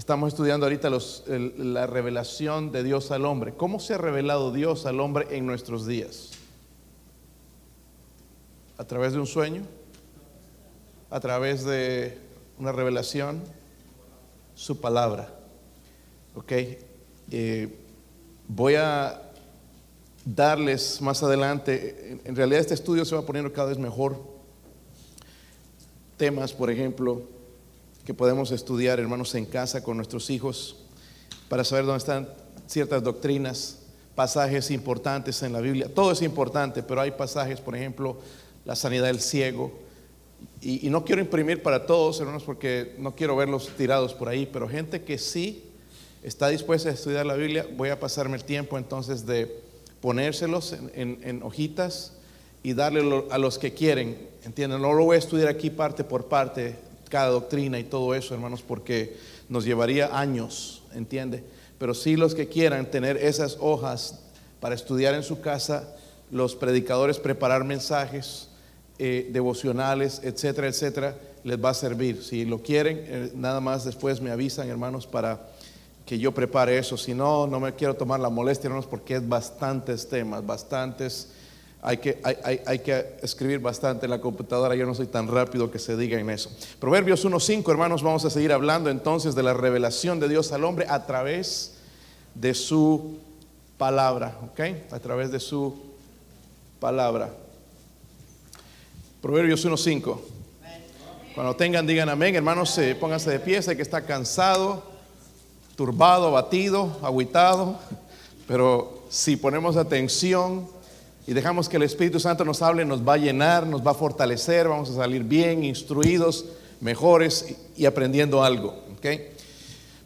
Estamos estudiando ahorita la revelación de Dios al hombre. ¿Cómo se ha revelado Dios al hombre en nuestros días? ¿A través de un sueño? ¿A través de una revelación? Su palabra. ¿Ok? Eh, voy a darles más adelante, en realidad este estudio se va poniendo cada vez mejor. Temas, por ejemplo, que podemos estudiar, hermanos, en casa con nuestros hijos, para saber dónde están ciertas doctrinas, pasajes importantes en la Biblia. Todo es importante, pero hay pasajes, por ejemplo, la sanidad del ciego. Y, y no quiero imprimir para todos, hermanos, porque no quiero verlos tirados por ahí, pero gente que sí está dispuesta a estudiar la Biblia, voy a pasarme el tiempo entonces de ponérselos en, en- en hojitas y darle a los que quieren, ¿entienden? No lo voy a estudiar aquí parte por parte, cada doctrina y todo eso, hermanos, porque nos llevaría años, ¿entiende? Pero sí los que quieran tener esas hojas para estudiar en su casa, los predicadores preparar mensajes eh, devocionales, etcétera, etcétera, les va a servir. Si lo quieren, eh, nada más después me avisan, hermanos, para que yo prepare eso. Si no, no me quiero tomar la molestia, hermanos, porque es bastantes temas, bastantes. Hay que, hay, hay- hay que escribir bastante en la computadora. Yo no soy tan rápido que se diga en eso. Proverbios 1.5, hermanos, vamos a seguir hablando entonces de la revelación de Dios al hombre a través de su palabra, ¿ok? A través de su palabra. Proverbios 1.5. Cuando tengan, digan amén, hermanos, eh, pónganse de pie, sé que está cansado, turbado, abatido, agüitado, pero si ponemos atención y dejamos que el Espíritu Santo nos hable, nos va a llenar, nos va a fortalecer, vamos a salir bien, instruidos, mejores y, aprendiendo algo. ¿ok?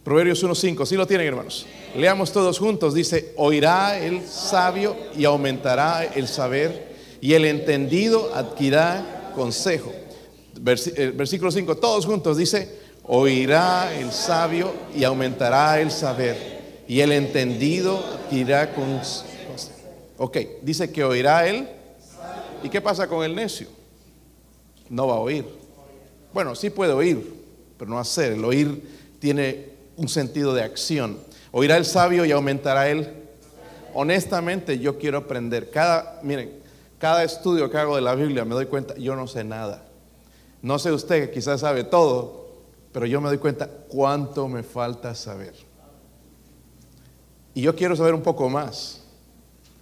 Proverbios 1.5, ¿sí lo tienen hermanos? Leamos todos juntos, dice, oirá el sabio y aumentará el saber, y el entendido adquirirá consejo. Eh, versículo 5, todos juntos dice, oirá el sabio y aumentará el saber, y el entendido adquirirá consejo. Ok, dice que oirá él. ¿Y qué pasa con el necio? No va a oír. Bueno, sí puede oír, pero no hacer. El oír tiene un sentido de acción. Oirá el sabio y aumentará él. Honestamente, yo quiero aprender. Cada, miren, cada estudio que hago de la Biblia me doy cuenta, yo no sé nada. No sé usted, quizás sabe todo, pero yo me doy cuenta cuánto me falta saber. Y yo quiero saber un poco más.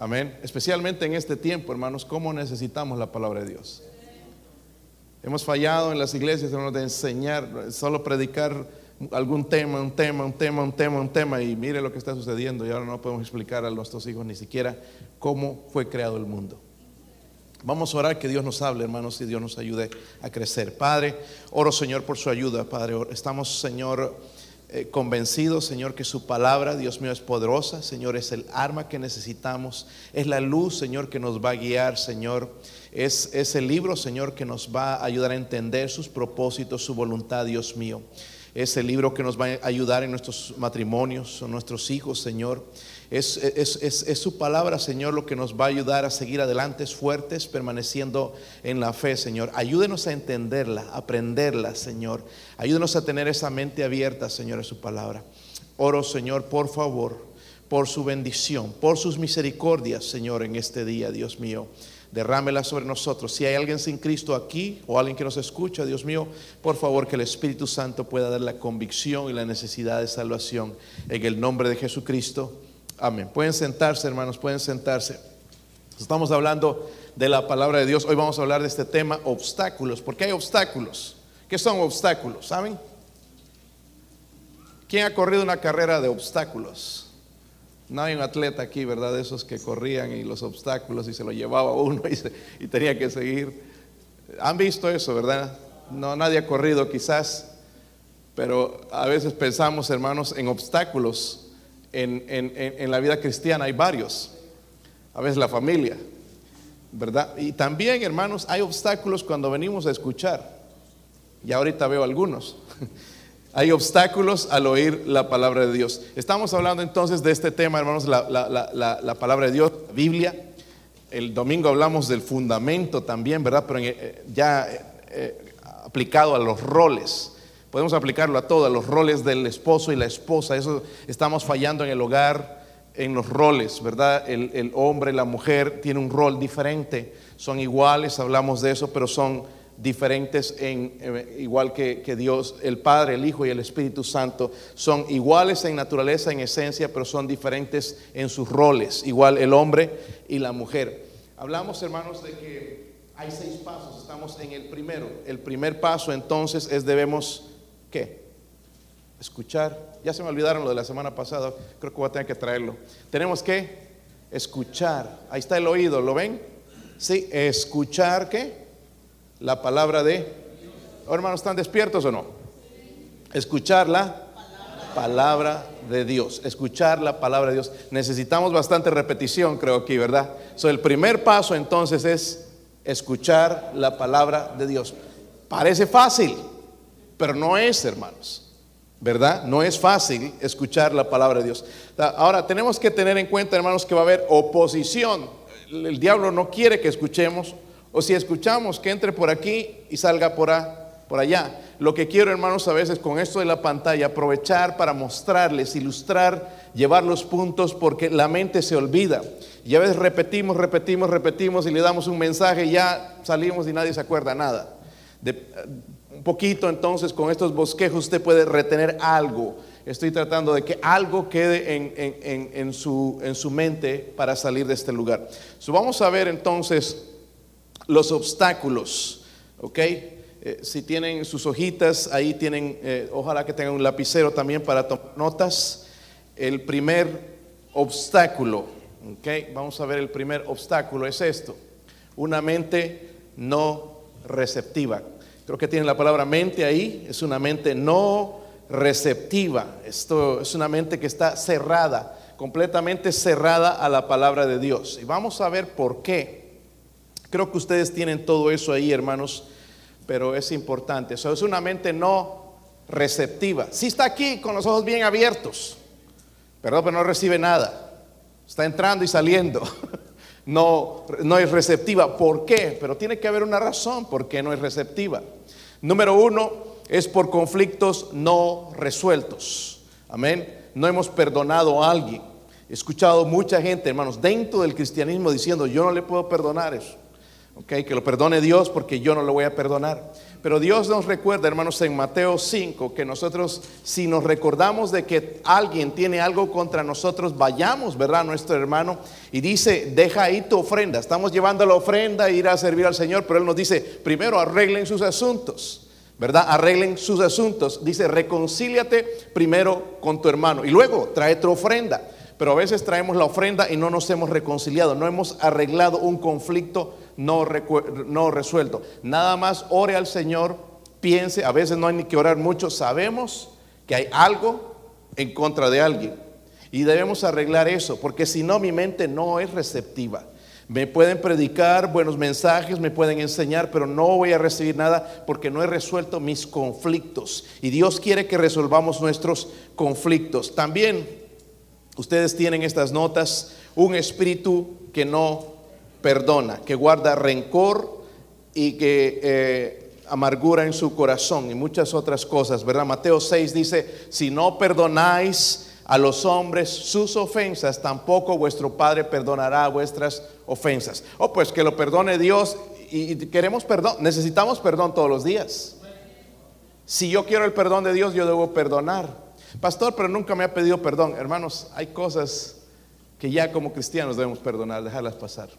Amén. Especialmente en este tiempo, hermanos, cómo necesitamos la palabra de Dios. Hemos fallado en las iglesias, hermanos, de enseñar, solo predicar algún tema, un tema, un tema, un tema, un tema, y mire lo que está sucediendo. Y ahora no podemos explicar a nuestros hijos ni siquiera cómo fue creado el mundo. Vamos a orar que Dios nos hable, hermanos, y Dios nos ayude a crecer. Padre, oro, Señor, por su ayuda, Padre. Estamos, Señor, eh, convencidos, Señor, que su palabra, Dios mío, es poderosa. Señor, es el arma que necesitamos. Es la luz, Señor, que nos va a guiar, Señor. Es, es el libro, Señor, que nos va a ayudar a entender sus propósitos, su voluntad, Dios mío. Es el libro que nos va a ayudar en nuestros matrimonios, en nuestros hijos, Señor. Es, es- es- es su palabra, Señor, lo que nos va a ayudar a seguir adelante fuertes, permaneciendo en la fe, Señor. Ayúdenos a entenderla, a aprenderla, Señor. Ayúdenos a tener esa mente abierta, Señor, a su palabra. Oro, Señor, por favor, por su bendición, por sus misericordias, Señor, en este día, Dios mío. Derrámela sobre nosotros. Si hay alguien sin Cristo aquí o alguien que nos escucha, Dios mío, por favor que el Espíritu Santo pueda dar la convicción y la necesidad de salvación en el nombre de Jesucristo. Amén. Pueden sentarse, hermanos, pueden sentarse. Estamos hablando de la palabra de Dios. Hoy vamos a hablar de este tema, obstáculos. ¿Por qué hay obstáculos? ¿Qué son obstáculos? ¿Saben? ¿Quién ha corrido una carrera de obstáculos? No hay un atleta aquí, ¿verdad? De esos que corrían y los obstáculos y se lo llevaba uno y, y tenía que seguir. Han visto eso, ¿verdad? No, nadie ha corrido quizás, pero a veces pensamos, hermanos, en obstáculos en, en- en- la vida cristiana. Hay varios. A veces la familia, ¿verdad? Y también, hermanos, hay obstáculos cuando venimos a escuchar. Y ahorita veo algunos. Hay obstáculos al oír la palabra de Dios. Estamos hablando entonces de este tema, hermanos, la, la- la- la- la palabra de Dios, la Biblia. El domingo hablamos del fundamento también, ¿verdad? Pero eh, ya eh, eh, aplicado a los roles. Podemos aplicarlo a todos, los roles del esposo y la esposa. Eso estamos fallando en el hogar, en los roles, ¿verdad? El, el hombre, la mujer tiene un rol diferente. Son iguales, hablamos de eso, pero son diferentes en eh, igual que, que, Dios, el Padre, el Hijo y el Espíritu Santo son iguales en naturaleza, en esencia, pero son diferentes en sus roles, igual el hombre y la mujer. Hablamos, hermanos, de que hay seis pasos, estamos en el primero. El primer paso entonces es debemos, ¿qué? Escuchar. Ya se me olvidaron lo de la semana pasada, creo que voy a tener que traerlo. Tenemos que escuchar. Ahí está el oído, ¿lo ven? Sí, escuchar qué? la palabra de... Oh, hermanos, ¿están despiertos o no? Escuchar la palabra de Dios. Escuchar la palabra de Dios. Necesitamos bastante repetición, creo aquí, ¿verdad? So, el primer paso entonces es escuchar la palabra de Dios. Parece fácil, pero no es, hermanos. ¿Verdad? No es fácil escuchar la palabra de Dios. Ahora, tenemos que tener en cuenta, hermanos, que va a haber oposición. El diablo no quiere que escuchemos o si escuchamos que entre por aquí y salga por, por allá. Lo que quiero, hermanos, a veces con esto de la pantalla, aprovechar para mostrarles, ilustrar, llevar los puntos, porque la mente se olvida. Y a veces repetimos, repetimos, repetimos y le damos un mensaje y ya salimos y nadie se acuerda nada. Un poquito entonces con estos bosquejos usted puede retener algo. Estoy tratando de que algo quede en, su, en su, mente para salir de este lugar. vamos a ver entonces los obstáculos, ¿ok? Eh, si tienen sus hojitas, ahí tienen, eh, ojalá que tengan un lapicero también para tomar notas. El primer obstáculo, ¿ok? Vamos a ver el primer obstáculo, es esto, una mente no receptiva. Creo que tienen la palabra mente ahí, es una mente no receptiva. Esto es una mente que está cerrada, completamente cerrada a la palabra de Dios. Y vamos a ver por qué. Creo que ustedes tienen todo eso ahí, hermanos, pero es importante. Eso es una mente no receptiva. Si está aquí con los ojos bien abiertos, pero no recibe nada. Está entrando y saliendo. No, no es receptiva. ¿Por qué? Pero tiene que haber una razón por qué no es receptiva. Número uno es por conflictos no resueltos. Amén. No hemos perdonado a alguien. He escuchado mucha gente, hermanos, dentro del cristianismo diciendo, yo no le puedo perdonar eso. Que lo perdone Dios porque yo no lo voy a perdonar. Pero Dios nos recuerda, hermanos, en Mateo 5, que nosotros, si nos recordamos de que alguien tiene algo contra nosotros, vayamos, ¿verdad? Nuestro hermano y dice, deja ahí tu ofrenda. Estamos llevando la ofrenda e ir a servir al Señor, pero Él nos dice, primero arreglen sus asuntos, ¿verdad? Arreglen sus asuntos. Dice, reconcíliate primero con tu hermano y luego trae tu ofrenda. Pero a veces traemos la ofrenda y no nos hemos reconciliado, no hemos arreglado un conflicto no, resuelto. Nada más ore al Señor, piense, a veces no hay ni que orar mucho, sabemos que hay algo en contra de alguien. Y debemos arreglar eso, porque si no mi mente no es receptiva. Me pueden predicar buenos mensajes, me pueden enseñar, pero no voy a recibir nada porque no he resuelto mis conflictos. Y Dios quiere que resolvamos nuestros conflictos. También ustedes tienen estas notas, un espíritu que no perdona, que guarda rencor y que eh, amargura en su corazón y muchas otras cosas, ¿verdad? Mateo 6 dice, si no perdonáis a los hombres sus ofensas, tampoco vuestro Padre perdonará vuestras ofensas. Oh, pues que lo perdone Dios y queremos perdón, necesitamos perdón todos los días. Si yo quiero el perdón de Dios, yo debo perdonar. Pastor, pero nunca me ha pedido perdón. Hermanos, hay cosas que ya como cristianos debemos perdonar, dejarlas pasar.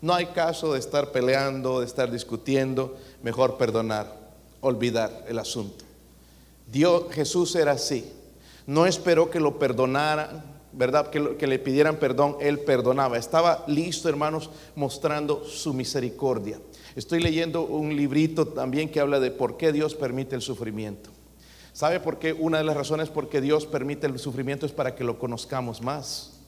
No hay caso de estar peleando, de estar discutiendo, mejor perdonar, olvidar el asunto. Dios, Jesús era así. No esperó que lo perdonaran, ¿verdad? Que, que le pidieran perdón, Él perdonaba. Estaba listo, hermanos, mostrando su misericordia. Estoy leyendo un librito también que habla de por qué Dios permite el sufrimiento. ¿Sabe por qué? Una de las razones por qué Dios permite el sufrimiento es para que lo conozcamos más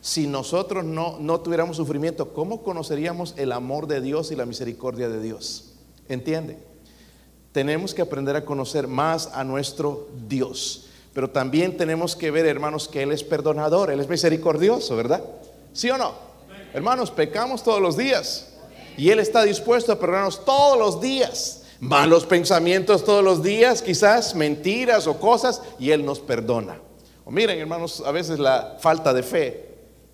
si nosotros no, no tuviéramos sufrimiento, ¿cómo conoceríamos el amor de Dios y la misericordia de Dios? ¿Entiende? Tenemos que aprender a conocer más a nuestro Dios. Pero también tenemos que ver, hermanos, que Él es perdonador, Él es misericordioso, ¿verdad? ¿Sí o no? Hermanos, pecamos todos los días. Y Él está dispuesto a perdonarnos todos los días. Malos pensamientos todos los días, quizás mentiras o cosas, y Él nos perdona. O miren, hermanos, a veces la falta de fe,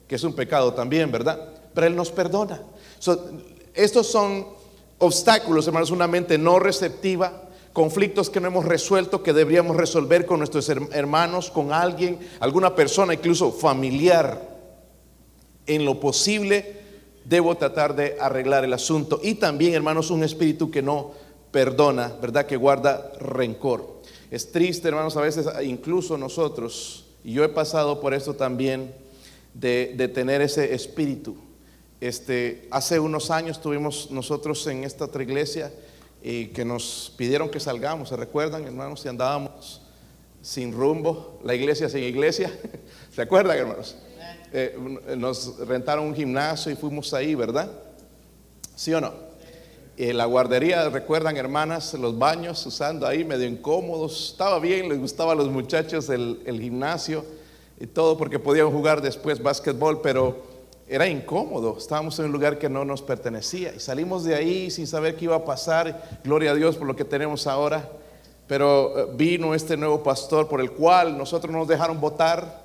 que es un pecado también, ¿verdad? Pero Él nos perdona. estos son obstáculos, hermanos, una mente no receptiva, conflictos que no hemos resuelto, que deberíamos resolver con nuestros hermanos, con alguien, alguna persona, incluso familiar. En lo posible, debo tratar de arreglar el asunto. Y también, hermanos, un espíritu que no perdona, ¿verdad? Que guarda rencor. Es triste, hermanos, a veces incluso nosotros, y yo he pasado por esto también, de, tener ese espíritu. Este, hace unos años tuvimos nosotros en esta otra iglesia y que nos pidieron que salgamos, ¿se recuerdan, hermanos? Si andábamos sin rumbo, la iglesia sin iglesia, ¿se acuerdan, hermanos? Eh, nos rentaron un gimnasio y fuimos ahí, ¿verdad? ¿Sí o no? Eh, la guardería, recuerdan hermanas, los baños usando ahí medio incómodos. Estaba bien, les gustaba a los muchachos el, gimnasio y todo porque podían jugar después básquetbol, pero era incómodo. Estábamos en un lugar que no nos pertenecía y salimos de ahí sin saber qué iba a pasar. Gloria a Dios por lo que tenemos ahora. Pero eh, vino este nuevo pastor por el cual nosotros nos dejaron votar,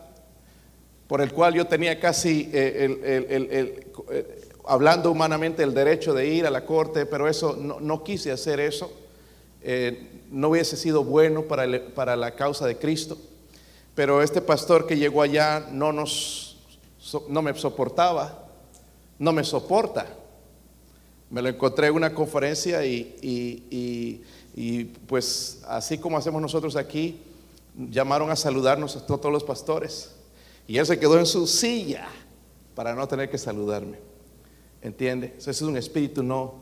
por el cual yo tenía casi eh, el hablando humanamente el derecho de ir a la corte, pero eso no, quise hacer eso. Eh, no hubiese sido bueno para, para, la causa de Cristo. Pero este pastor que llegó allá no, nos, no me soportaba, no me soporta. Me lo encontré en una conferencia y, y pues así como hacemos nosotros aquí, llamaron a saludarnos a todos los pastores. Y él se quedó en su silla para no tener que saludarme. ¿Entiende? Ese es un espíritu no.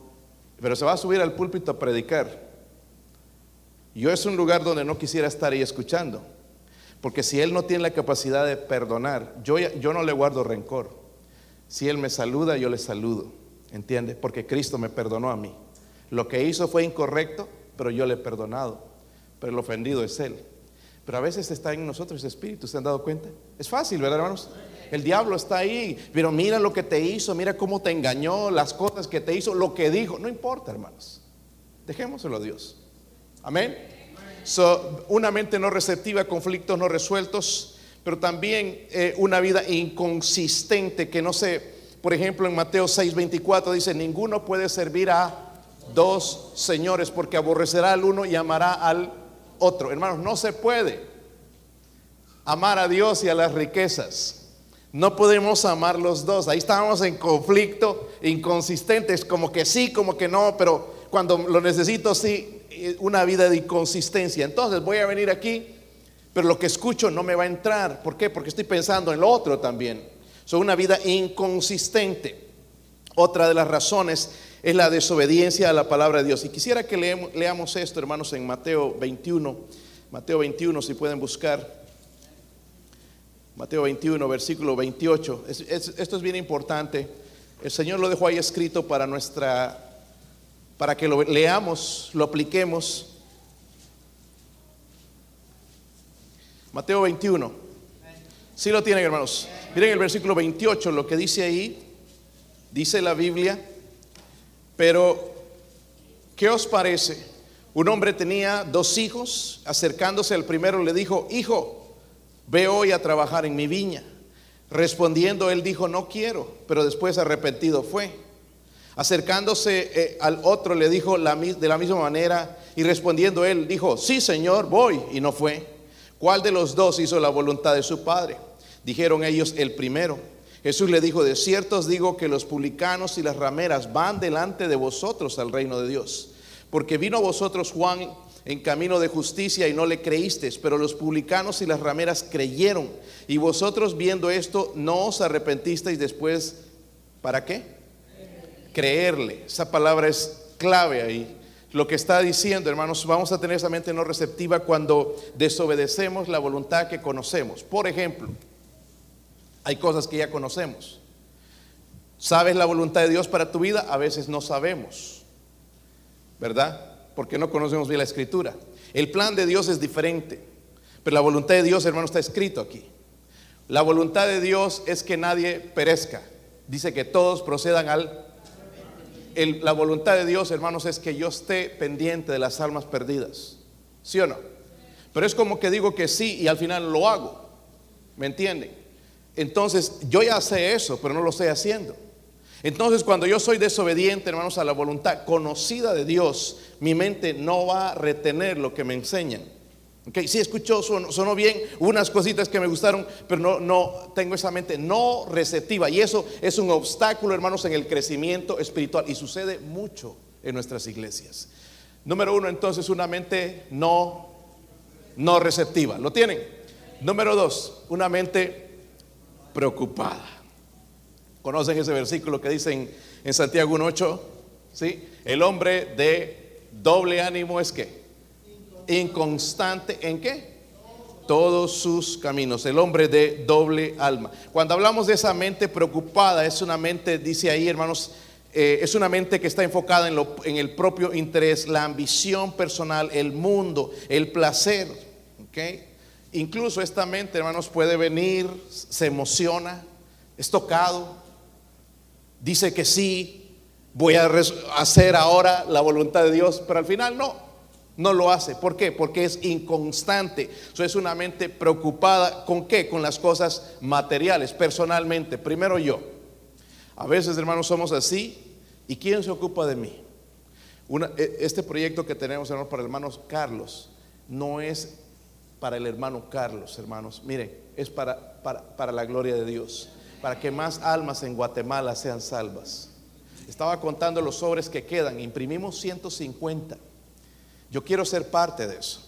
Pero se va a subir al púlpito a predicar. Yo es un lugar donde no quisiera estar ahí escuchando. Porque si Él no tiene la capacidad de perdonar, yo, yo no le guardo rencor. Si Él me saluda, yo le saludo. ¿Entiende? Porque Cristo me perdonó a mí. Lo que hizo fue incorrecto, pero yo le he perdonado. Pero el ofendido es Él. Pero a veces está en nosotros ese espíritu, ¿se han dado cuenta? Es fácil, ¿verdad, hermanos? El diablo está ahí, pero mira lo que te hizo, mira cómo te engañó, las cosas que te hizo, lo que dijo. No importa, hermanos. Dejémoselo a Dios. Amén. So, una mente no receptiva, conflictos no resueltos, pero también eh, una vida inconsistente que no sé, por ejemplo en Mateo 6:24 dice, ninguno puede servir a dos señores porque aborrecerá al uno y amará al otro. Hermanos, no se puede amar a Dios y a las riquezas. No podemos amar los dos. Ahí estábamos en conflicto, inconsistentes, como que sí, como que no, pero cuando lo necesito, sí, una vida de inconsistencia. Entonces voy a venir aquí, pero lo que escucho no me va a entrar. ¿Por qué? Porque estoy pensando en lo otro también. Son una vida inconsistente. Otra de las razones es la desobediencia a la palabra de Dios. Y quisiera que leamos esto, hermanos, en Mateo 21. Mateo 21, si pueden buscar. Mateo 21, versículo 28. esto es bien importante. El Señor lo dejó ahí escrito para nuestra, para que lo leamos, lo apliquemos. Mateo 21. Si lo tienen, hermanos. Miren el versículo 28, lo que dice ahí. Dice la Biblia. Pero, ¿qué os parece? Un hombre tenía dos hijos. Acercándose al primero le dijo, hijo, ve hoy a trabajar en mi viña. Respondiendo, él dijo, no quiero, pero después arrepentido fue. Acercándose eh, al otro le dijo de la misma manera y respondiendo él dijo, sí Señor, voy y no fue. ¿Cuál de los dos hizo la voluntad de su padre? Dijeron ellos, el primero. Jesús le dijo, de cierto os digo que los publicanos y las rameras van delante de vosotros al reino de Dios. Porque vino a vosotros Juan en camino de justicia y no le creísteis, pero los publicanos y las rameras creyeron. Y vosotros viendo esto no os arrepentisteis después, ¿para qué? Creerle. Esa palabra es clave ahí. Lo que está diciendo, hermanos, vamos a tener esa mente no receptiva cuando desobedecemos la voluntad que conocemos. Por ejemplo, hay cosas que ya conocemos. ¿Sabes la voluntad de Dios para tu vida? A veces no sabemos. ¿Verdad? Porque no conocemos bien la escritura. El plan de Dios es diferente, pero la voluntad de Dios, hermano, está escrito aquí. La voluntad de Dios es que nadie perezca. Dice que todos procedan al... la voluntad de Dios, hermanos, es que yo esté pendiente de las almas perdidas. ¿Sí o no? Pero es como que digo que sí y al final lo hago. ¿Me entienden? Entonces, yo ya sé eso, pero no lo estoy haciendo. Entonces, cuando yo soy desobediente, hermanos, a la voluntad conocida de Dios, mi mente no va a retener lo que me enseñan. Okay, sí escuchó, sonó, bien, unas cositas que me gustaron, pero no, no tengo esa mente no receptiva. Y eso es un obstáculo, hermanos, en el crecimiento espiritual. Y sucede mucho en nuestras iglesias. Número uno, entonces, una mente no, no receptiva. ¿Lo tienen? Número dos, una mente preocupada. ¿Conocen ese versículo que dicen en Santiago 1.8? ¿Sí? El hombre de doble ánimo es que inconstante en qué? Todos sus caminos. El hombre de doble alma. Cuando hablamos de esa mente preocupada, es una mente, dice ahí hermanos, eh, es una mente que está enfocada en, lo, en el propio interés, la ambición personal, el mundo, el placer. ¿okay? Incluso esta mente, hermanos, puede venir, se emociona, es tocado, dice que sí, voy a hacer ahora la voluntad de Dios, pero al final no. No lo hace. ¿Por qué? Porque es inconstante. Es una mente preocupada. ¿Con qué? Con las cosas materiales, personalmente. Primero yo. A veces, hermanos, somos así. ¿Y quién se ocupa de mí? E, este proyecto que tenemos, hermanos, para el hermano Carlos, no es para el hermano Carlos, hermanos. Miren, es para, para, para la gloria de Dios. Para que más almas en Guatemala sean salvas. Estaba contando los sobres que quedan. Imprimimos 150. Yo quiero ser parte de eso.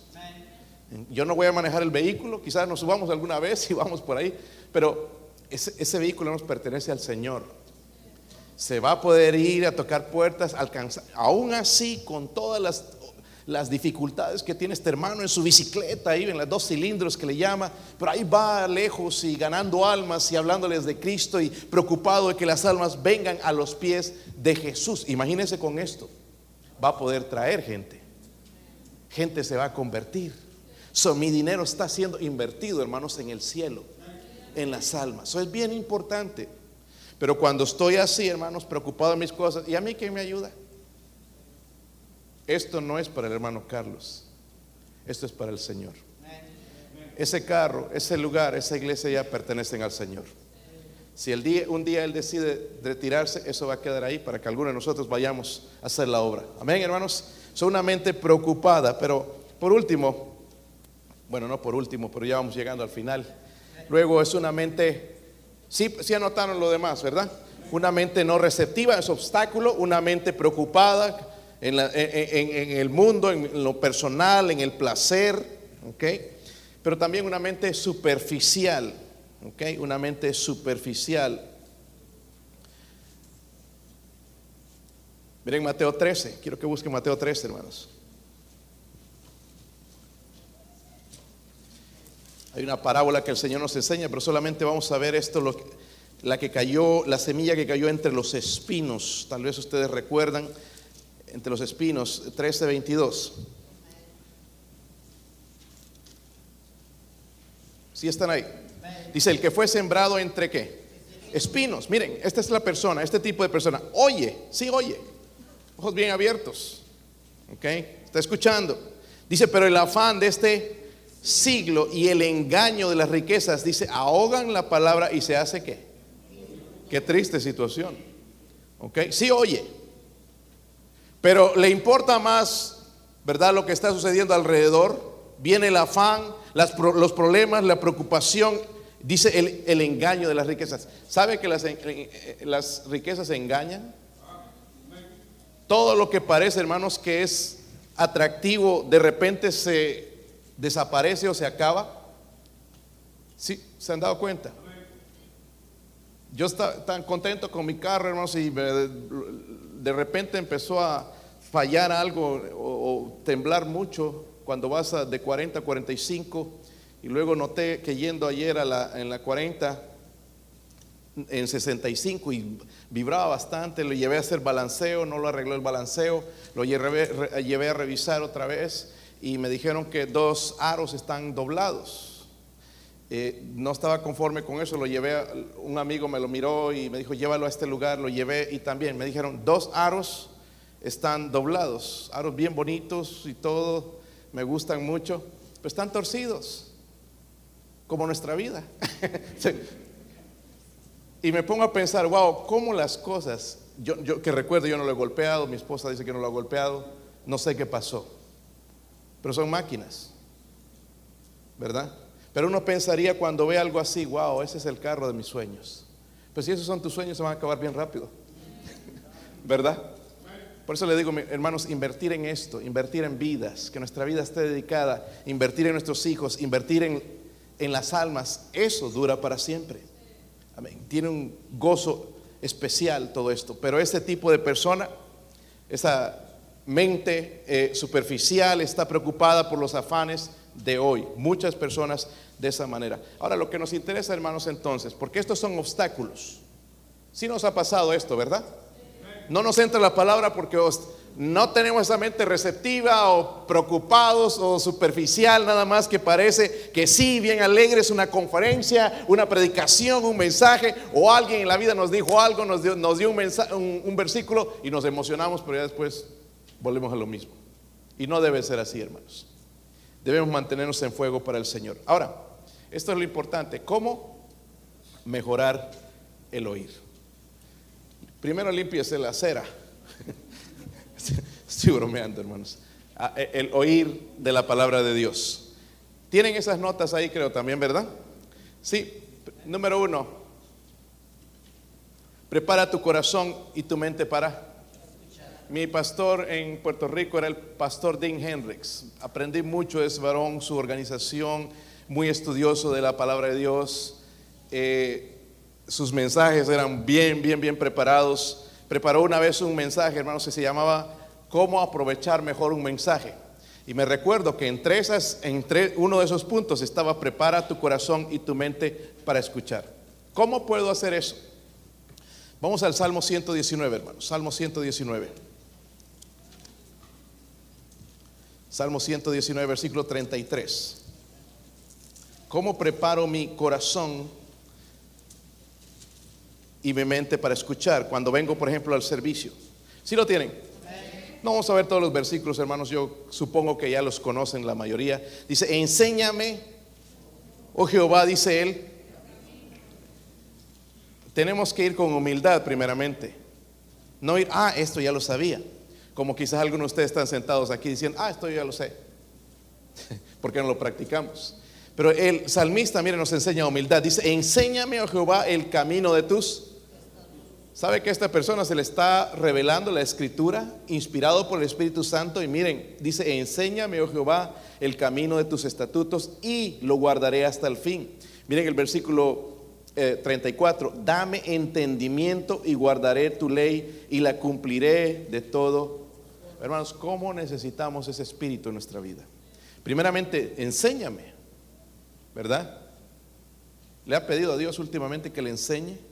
Yo no voy a manejar el vehículo, quizás nos subamos alguna vez y vamos por ahí, pero ese, vehículo nos pertenece al Señor. Se va a poder ir a tocar puertas, alcanzar, aún así con todas las, las dificultades que tiene este hermano en su bicicleta, ahí en los dos cilindros que le llama, pero ahí va lejos y ganando almas y hablándoles de Cristo y preocupado de que las almas vengan a los pies de Jesús. Imagínense con esto, va a poder traer gente gente se va a convertir. So, mi dinero está siendo invertido, hermanos, en el cielo, en las almas. Eso es bien importante. Pero cuando estoy así, hermanos, preocupado en mis cosas, ¿y a mí quién me ayuda? Esto no es para el hermano Carlos, esto es para el Señor. Ese carro, ese lugar, esa iglesia ya pertenecen al Señor. Si el día, un día Él decide retirarse, eso va a quedar ahí para que alguno de nosotros vayamos a hacer la obra. Amén, hermanos. Son una mente preocupada, pero por último, bueno, no por último, pero ya vamos llegando al final. Luego es una mente, sí, sí anotaron lo demás, ¿verdad? Una mente no receptiva es obstáculo, una mente preocupada en, el mundo, en lo personal, en el placer, ¿ok? Pero también una mente superficial, ¿ok? Una mente superficial. Miren Mateo 13, quiero que busquen Mateo 13, hermanos. Hay una parábola que el Señor nos enseña, pero solamente vamos a ver esto, la que cayó, la semilla que cayó entre los espinos. Tal vez ustedes recuerdan, entre los espinos, 13, 22. ¿Sí están ahí? Dice, el que fue sembrado entre qué? Espinos. Miren, esta es la persona, este tipo de persona. Oye, sí oye ojos bien abiertos. ¿Ok? Está escuchando. Dice, pero el afán de este siglo y el engaño de las riquezas, dice, ahogan la palabra y se hace qué? Qué triste situación. ¿Ok? Sí oye. Pero le importa más, ¿verdad? Lo que está sucediendo alrededor. Viene el afán, los problemas, la preocupación. Dice el, engaño de las riquezas. ¿Sabe que las, eh, las riquezas engañan? Todo lo que parece, hermanos, que es atractivo, de repente se desaparece o se acaba. ¿Sí? ¿Se han dado cuenta? Yo estaba tan contento con mi carro, hermanos, y de repente empezó a fallar algo o, temblar mucho cuando vas de 40 a 45 y luego noté que yendo ayer a la, en la 40 en 65 y vibraba bastante, lo llevé a hacer balanceo, no lo arregló el balanceo, lo llevé a revisar otra vez y me dijeron que dos aros están doblados. Eh, no estaba conforme con eso, lo llevé, a, un amigo me lo miró y me dijo, llévalo a este lugar, lo llevé y también me dijeron, dos aros están doblados, aros bien bonitos y todo, me gustan mucho, pero están torcidos, como nuestra vida. y me pongo a pensar, wow, cómo las cosas, yo, yo que recuerdo, yo no lo he golpeado, mi esposa dice que no lo ha golpeado, no sé qué pasó, pero son máquinas, ¿verdad? Pero uno pensaría cuando ve algo así, wow, ese es el carro de mis sueños. Pues si esos son tus sueños, se van a acabar bien rápido, ¿verdad? Por eso le digo, hermanos, invertir en esto, invertir en vidas, que nuestra vida esté dedicada, invertir en nuestros hijos, invertir en, en las almas, eso dura para siempre. Amén. Tiene un gozo especial todo esto. Pero este tipo de persona, esa mente eh, superficial, está preocupada por los afanes de hoy. Muchas personas de esa manera. Ahora, lo que nos interesa, hermanos, entonces, porque estos son obstáculos. Si nos ha pasado esto, ¿verdad? no nos entra la palabra porque no tenemos esa mente receptiva o preocupados o superficial, nada más que parece que sí, bien alegre, es una conferencia, una predicación, un mensaje, o alguien en la vida nos dijo algo, nos dio, nos dio un, un versículo y nos emocionamos, pero ya después volvemos a lo mismo. Y no debe ser así, hermanos. Debemos mantenernos en fuego para el Señor. Ahora, esto es lo importante, ¿cómo mejorar el oír? Primero limpiese la cera. Estoy bromeando, hermanos. Ah, e, el oír de la palabra de Dios. Tienen esas notas ahí, creo también, ¿verdad? Sí. Número uno. Prepara tu corazón y tu mente para. Mi pastor en Puerto Rico era el pastor Dean Hendricks. Aprendí mucho de ese varón, su organización, muy estudioso de la palabra de Dios. Eh, sus mensajes eran bien, bien, bien preparados. Preparó una vez un mensaje, hermanos, que se llamaba ¿Cómo aprovechar mejor un mensaje? Y me recuerdo que entre, esas, entre uno de esos puntos estaba prepara tu corazón y tu mente para escuchar. ¿Cómo puedo hacer eso? Vamos al Salmo 119, hermanos. Salmo 119. Salmo 119, versículo 33. ¿Cómo preparo mi corazón y mi mente para escuchar cuando vengo, por ejemplo, al servicio. ¿Sí lo tienen? No vamos a ver todos los versículos, hermanos, yo supongo que ya los conocen la mayoría. Dice, enséñame, oh Jehová, dice él. Tenemos que ir con humildad primeramente. No ir, ah, esto ya lo sabía. Como quizás algunos de ustedes están sentados aquí diciendo, ah, esto ya lo sé. porque no lo practicamos? Pero el salmista, mire, nos enseña humildad. Dice, enséñame, oh Jehová, el camino de tus ¿Sabe que a esta persona se le está revelando la escritura, inspirado por el Espíritu Santo? Y miren, dice, enséñame, oh Jehová, el camino de tus estatutos y lo guardaré hasta el fin. Miren el versículo 34, eh, dame entendimiento y guardaré tu ley y la cumpliré de todo. Hermanos, ¿cómo necesitamos ese espíritu en nuestra vida? Primeramente, enséñame, ¿verdad? ¿Le ha pedido a Dios últimamente que le enseñe?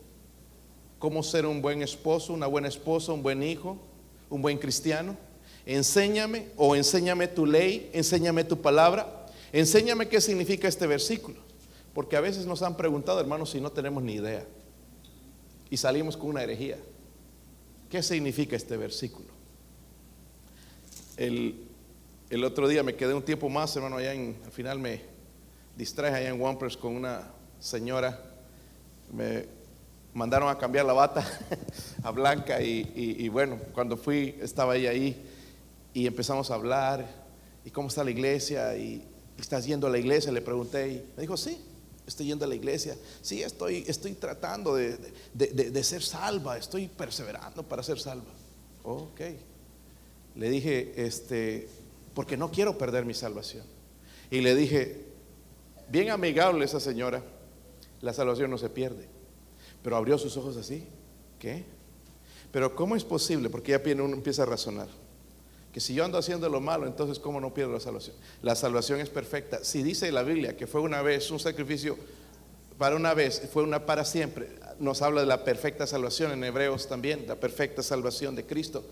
cómo ser un buen esposo, una buena esposa, un buen hijo, un buen cristiano. Enséñame o enséñame tu ley, enséñame tu palabra, enséñame qué significa este versículo. Porque a veces nos han preguntado, hermanos, si no tenemos ni idea. Y salimos con una herejía. ¿Qué significa este versículo? El, otro día me quedé un tiempo más, hermano, allá en, al final me distraje allá en Wampers con una señora. Me mandaron a cambiar la bata a Blanca y, bueno, cuando fui estaba ella ahí y empezamos a hablar y cómo está la iglesia y estás yendo a la iglesia, le pregunté y me dijo, sí, estoy yendo a la iglesia, sí, estoy, estoy tratando de, de ser salva, estoy perseverando para ser salva. ok, le dije, este, porque no quiero perder mi salvación. Y le dije, bien amigable esa señora, la salvación no se pierde. Pero abrió sus ojos así. ¿Qué? Pero ¿cómo es posible? Porque ya uno empieza a razonar. Que si yo ando haciendo lo malo, entonces ¿cómo no pierdo la salvación? La salvación es perfecta. Si dice la Biblia que fue una vez un sacrificio para una vez, fue una para siempre, nos habla de la perfecta salvación en Hebreos también, la perfecta salvación de Cristo.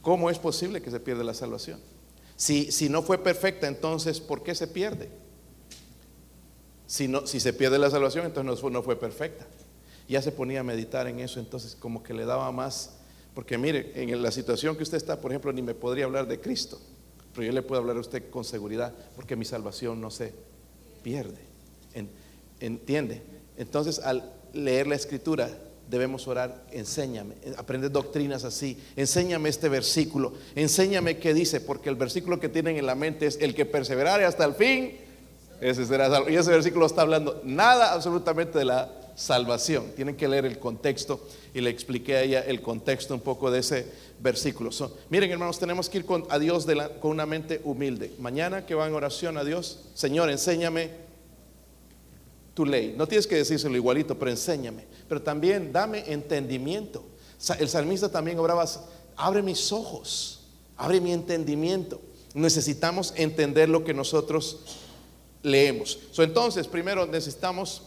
¿Cómo es posible que se pierda la salvación? Si, si no fue perfecta, entonces ¿por qué se pierde? Si, no, si se pierde la salvación, entonces no fue, no fue perfecta. Ya se ponía a meditar en eso, entonces como que le daba más, porque mire, en la situación que usted está, por ejemplo, ni me podría hablar de Cristo, pero yo le puedo hablar a usted con seguridad, porque mi salvación no se pierde. ¿Entiende? Entonces, al leer la escritura, debemos orar, enséñame, aprender doctrinas así, enséñame este versículo, enséñame qué dice, porque el versículo que tienen en la mente es el que perseverare hasta el fin, ese será salvo. Y ese versículo está hablando nada absolutamente de la salvación. Tienen que leer el contexto y le expliqué a ella el contexto un poco de ese versículo. miren hermanos, tenemos que ir con, a Dios con una mente humilde. Mañana que van en oración a Dios, Señor, enséñame tu ley. No tienes que decírselo igualito, pero enséñame. Pero también dame entendimiento. El salmista también oraba, abre mis ojos, abre mi entendimiento. Necesitamos entender lo que nosotros leemos. entonces, primero necesitamos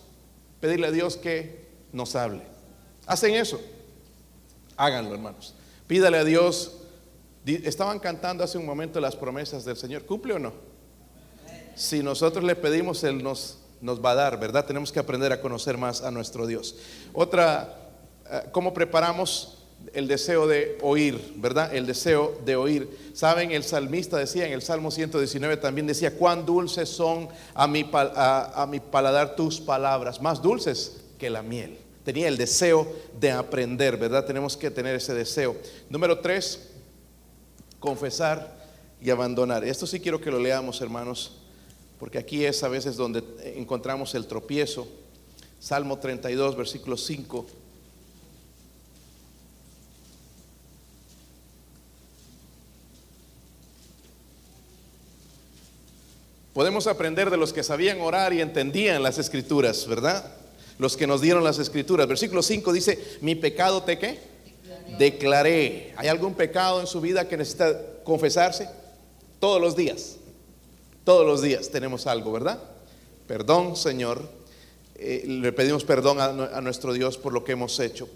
pedirle a Dios que nos hable. ¿Hacen eso? Háganlo, hermanos. Pídale a Dios. Estaban cantando hace un momento las promesas del Señor. ¿Cumple o no? Si nosotros le pedimos, Él nos nos va a dar, ¿verdad? Tenemos que aprender a conocer más a nuestro Dios. Otra, eh, ¿cómo preparamos el deseo de oír, ¿verdad? El deseo de oír. Saben, el salmista decía en el Salmo 119 también decía, cuán dulces son a mi, a, mi paladar tus palabras, más dulces que la miel. Tenía el deseo de aprender, ¿verdad? Tenemos que tener ese deseo. Número tres, confesar y abandonar. Esto sí quiero que lo leamos, hermanos porque aquí es a veces donde encontramos el tropiezo. Salmo 32, versículo 5. Podemos aprender de los que sabían orar y entendían las escrituras, ¿verdad? Los que nos dieron las escrituras. Versículo 5 dice, mi pecado te qué? Declaré. ¿Hay algún pecado en su vida que necesita confesarse? Todos los días. Todos los días tenemos algo, ¿verdad? Perdón, Señor. Eh, le pedimos perdón a, nuestro Dios por lo que hemos hecho.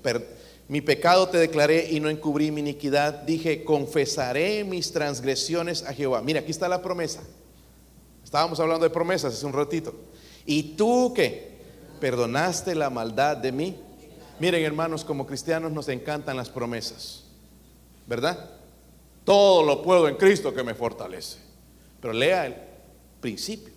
mi pecado te declaré y no encubrí mi iniquidad. Dije, confesaré mis transgresiones a Jehová. Mira, aquí está la promesa. Estábamos hablando de promesas hace un ratito. ¿Y tú qué? ¿Perdonaste la maldad de mí? Miren, hermanos, como cristianos nos encantan las promesas. ¿Verdad? Todo lo puedo en Cristo que me fortalece. Pero lea el principio.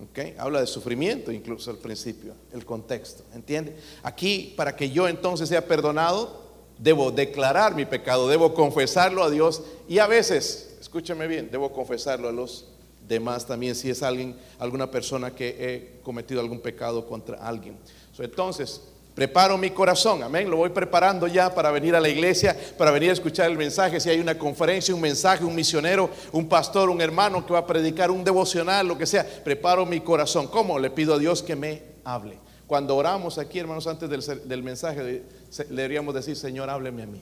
¿ok? Habla de sufrimiento incluso al principio, el contexto. ¿Entiende? Aquí, para que yo entonces sea perdonado, debo declarar mi pecado, debo confesarlo a Dios y a veces, escúchame bien, debo confesarlo a los demás también si es alguien, alguna persona que he cometido algún pecado contra alguien. entonces, Preparo mi corazón, amén. Lo voy preparando ya para venir a la iglesia, para venir a escuchar el mensaje. Si hay una conferencia, un mensaje, un misionero, un pastor, un hermano que va a predicar, un devocional, lo que sea, preparo mi corazón. ¿Cómo? Le pido a Dios que me hable. Cuando oramos aquí, hermanos, antes del, mensaje, le deberíamos decir, Señor, hábleme a mí.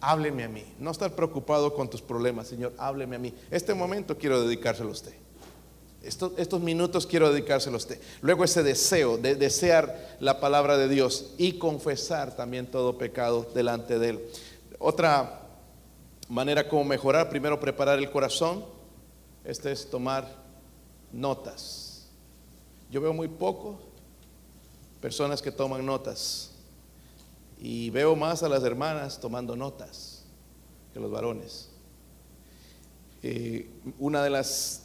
Hábleme a mí. No estar preocupado con tus problemas, Señor, hábleme a mí. Este momento quiero dedicárselo a usted. Estos, minutos quiero dedicárselo a usted. Luego ese deseo de desear la palabra de Dios y confesar también todo pecado delante de Él. Otra manera como mejorar, primero preparar el corazón, este es tomar notas. Yo veo muy poco personas que toman notas y veo más a las hermanas tomando notas que los varones. Eh, una de las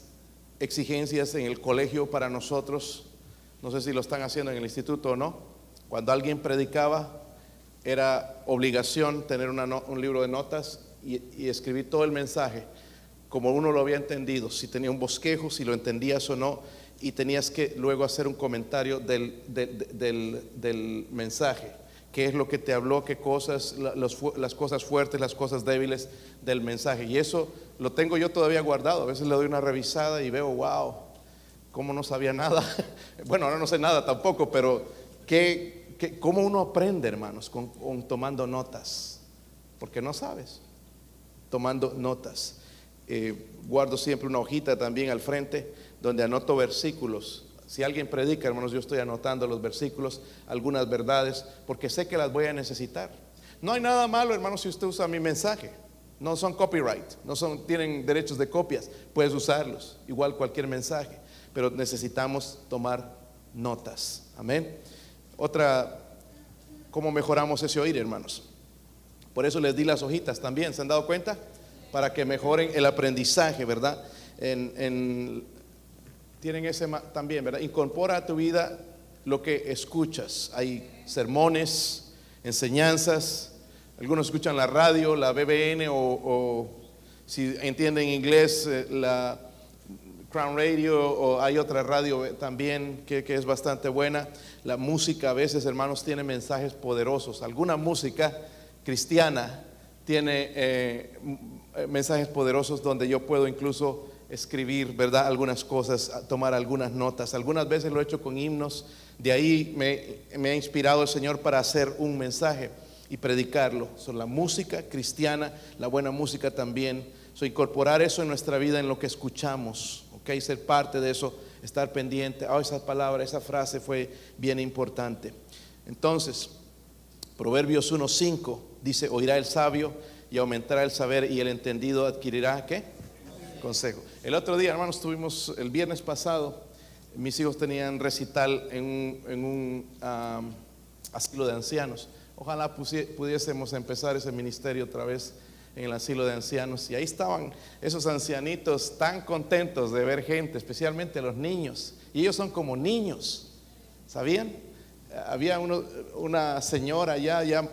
exigencias en el colegio para nosotros, no sé si lo están haciendo en el instituto o no, cuando alguien predicaba era obligación tener un libro de notas y, escribir todo el mensaje como uno lo había entendido, si tenía un bosquejo, si lo entendías o no, y tenías que luego hacer un comentario del, del mensaje qué es lo que te habló, qué cosas, las cosas fuertes, las cosas débiles del mensaje. Y eso lo tengo yo todavía guardado. A veces le doy una revisada y veo, wow, cómo no sabía nada. bueno, ahora no sé nada tampoco, pero ¿qué, cómo uno aprende, hermanos, con, tomando notas? Porque no sabes, tomando notas. Eh, guardo siempre una hojita también al frente donde anoto versículos si alguien predica, hermanos, yo estoy anotando los versículos, algunas verdades, porque sé que las voy a necesitar. No hay nada malo, hermanos, si usted usa mi mensaje. No son copyright, no son, tienen derechos de copias, puedes usarlos, igual cualquier mensaje. pero necesitamos tomar notas. Amén. Otra, ¿cómo mejoramos ese oír, hermanos? Por eso les di las hojitas también, ¿se han dado cuenta? Para que mejoren el aprendizaje, ¿verdad? En, tienen ese también, ¿verdad? Incorpora a tu vida lo que escuchas. Hay sermones, enseñanzas, algunos escuchan la radio, la BBN o, si entienden inglés, eh, la Crown Radio o hay otra radio también que, es bastante buena. La música a veces, hermanos, tiene mensajes poderosos. Alguna música cristiana tiene eh, mensajes poderosos donde yo puedo incluso escribir, ¿verdad? Algunas cosas, tomar algunas notas. Algunas veces lo he hecho con himnos. De ahí me, me ha inspirado el Señor para hacer un mensaje y predicarlo. Son la música cristiana, la buena música también. So, incorporar eso en nuestra vida, en lo que escuchamos, ok, ser parte de eso, estar pendiente. Oh, esa palabra, esa frase fue bien importante. Entonces, Proverbios 1.5 dice, oirá el sabio y aumentará el saber y el entendido adquirirá, ¿qué? Consejo. El otro día, hermanos, tuvimos el viernes pasado, mis hijos tenían recital en un, asilo de ancianos. Ojalá pudiésemos empezar ese ministerio otra vez en el asilo de ancianos. Y ahí estaban esos ancianitos tan contentos de ver gente, especialmente los niños. Y ellos son como niños, ¿sabían? Había una señora ya, ya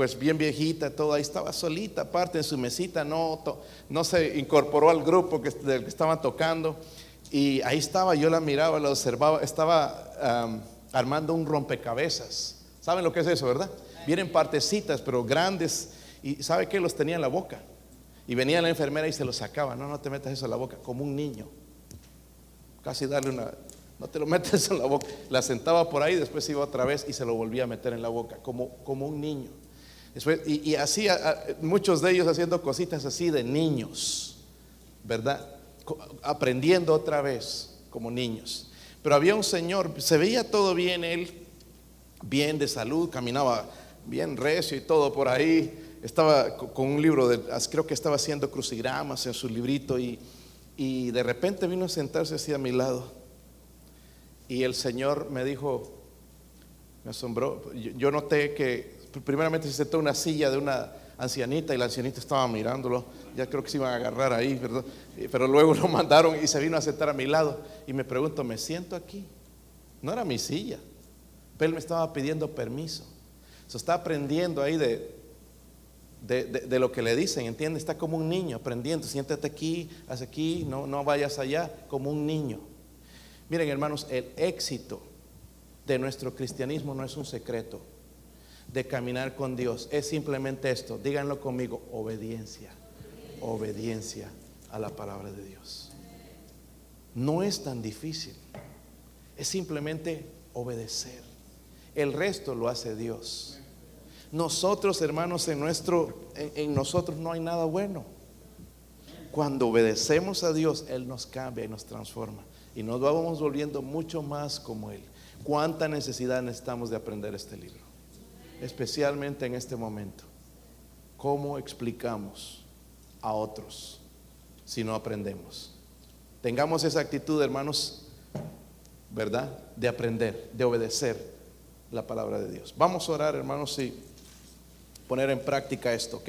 pues bien viejita, todo ahí estaba solita, aparte en su mesita, no, no se incorporó al grupo que, del que estaban tocando. Y ahí estaba, yo la miraba, la observaba, estaba armando un rompecabezas. ¿Saben lo que es eso, verdad? Vienen partecitas, pero grandes. ¿Y sabe qué? Los tenía en la boca. Y venía la enfermera y se los sacaba. No, no te metas eso en la boca, como un niño. Casi darle una... No te lo metes en la boca. La sentaba por ahí, después iba otra vez y se lo volvía a meter en la boca, como, como un niño. Y, así, muchos de ellos haciendo cositas así de niños, ¿verdad? Aprendiendo otra vez como niños. Pero había un señor, se veía todo bien él, bien de salud, caminaba bien recio y todo por ahí. Estaba con un libro, de, creo que estaba haciendo crucigramas en su librito y de repente vino a sentarse así a mi lado. Y el Señor me dijo, me asombró, yo, noté que primeramente se sentó una silla de una ancianita y la ancianita estaba mirándolo, ya creo que se iban a agarrar ahí, ¿verdad? pero luego lo mandaron y se vino a sentar a mi lado y me pregunto, ¿me siento aquí? No era mi silla, pero él me estaba pidiendo permiso. Se está aprendiendo ahí de, de, lo que le dicen, ¿entiende? Está como un niño aprendiendo. Siéntate aquí, haz aquí, no, no vayas allá, como un niño. Miren, hermanos, el éxito de nuestro cristianismo no es un secreto de caminar con Dios. Es simplemente esto, díganlo conmigo, obediencia. Obediencia a la palabra de Dios. No es tan difícil. Es simplemente obedecer. El resto lo hace Dios. Nosotros, hermanos, en, nuestro, en, nosotros no hay nada bueno. Cuando obedecemos a Dios, Él nos cambia y nos transforma. Y nos vamos volviendo mucho más como Él. ¿Cuánta necesidad necesitamos de aprender este libro? Especialmente en este momento. ¿Cómo explicamos a otros si no aprendemos? Tengamos esa actitud, hermanos, ¿verdad? De aprender, de obedecer la palabra de Dios. Vamos a orar, hermanos, y poner en práctica esto, ¿ok?